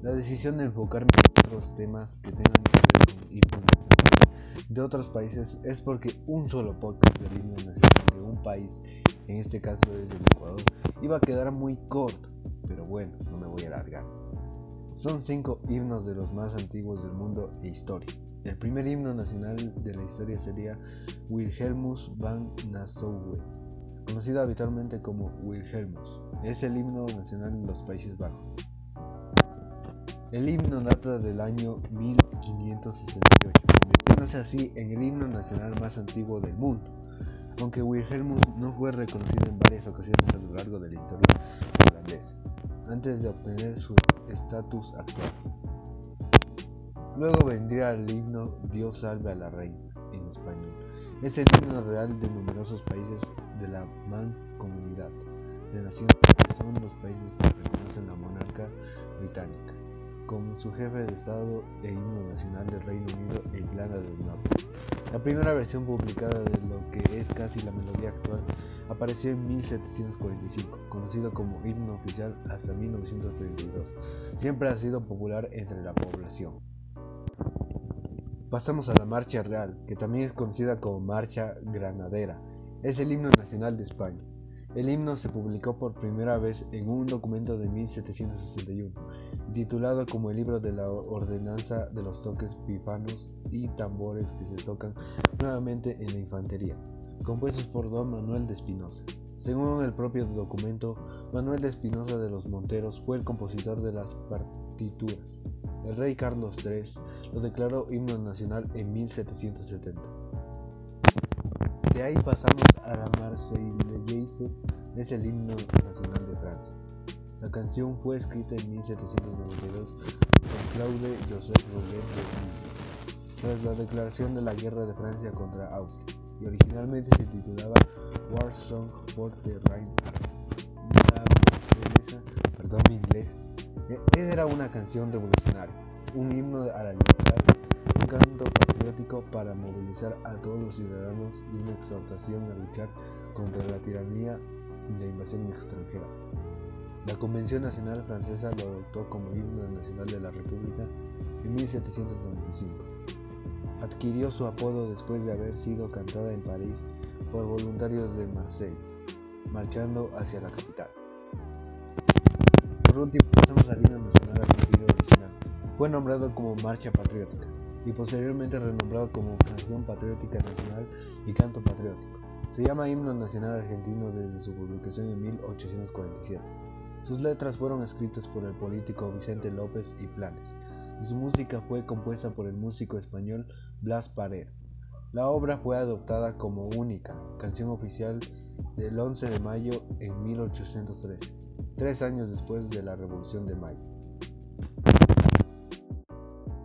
La decisión de enfocarme en otros temas que tengan que ver con himnos de otros países es porque un solo podcast del himno nacional de un país, en este caso es el Ecuador, iba a quedar muy corto, pero bueno, no me voy a alargar. Son cinco himnos de los más antiguos del mundo e historia. El primer himno nacional de la historia sería Wilhelmus van Nassau, conocido habitualmente como Wilhelmus. Es el himno nacional en los Países Bajos. El himno data del año 1568, convirtiéndose así en el himno nacional más antiguo del mundo, aunque Wilhelmus no fue reconocido en varias ocasiones a lo largo de la historia holandesa, antes de obtener su estatus actual. Luego vendría el himno Dios salve a la reina, en español. Es el himno real de numerosos países de la mancomunidad de naciones que son los países que reconocen la monarca británica como su jefe de Estado e himno nacional del Reino Unido e Irlanda del Norte. La primera versión publicada de lo que es casi la melodía actual apareció en 1745, conocido como himno oficial hasta 1932. Siempre ha sido popular entre la población. Pasamos a la Marcha Real, que también es conocida como Marcha Granadera. Es el himno nacional de España. El himno se publicó por primera vez en un documento de 1761, titulado como el libro de la ordenanza de los toques pifanos y tambores que se tocan nuevamente en la infantería, compuestos por don Manuel de Espinosa. Según el propio documento, Manuel de Espinosa de los Monteros fue el compositor de las partituras. El rey Carlos III lo declaró himno nacional en 1770. De ahí pasamos a la Marseillaise, es el himno nacional de Francia. La canción fue escrita en 1792 por Claude Joseph Rouget de tras la declaración de la guerra de Francia contra Austria, y originalmente se titulaba War Song for the Rhine perdón mi inglés, e, era una canción revolucionaria, un himno a la libertad canto patriótico para movilizar a todos los ciudadanos y una exhortación a luchar contra la tiranía y la invasión extranjera. La Convención Nacional Francesa lo adoptó como himno nacional de la República en 1795. Adquirió su apodo después de haber sido cantada en París por voluntarios de Marseille, marchando hacia la capital. Por último, pasamos al himno nacional argentino original. Fue nombrado como Marcha Patriótica y posteriormente renombrado como Canción Patriótica Nacional y Canto Patriótico. Se llama Himno Nacional Argentino desde su publicación en 1847. Sus letras fueron escritas por el político Vicente López y Planes, y su música fue compuesta por el músico español Blas Parera. La obra fue adoptada como única canción oficial del 11 de mayo en 1813, tres años después de la Revolución de Mayo.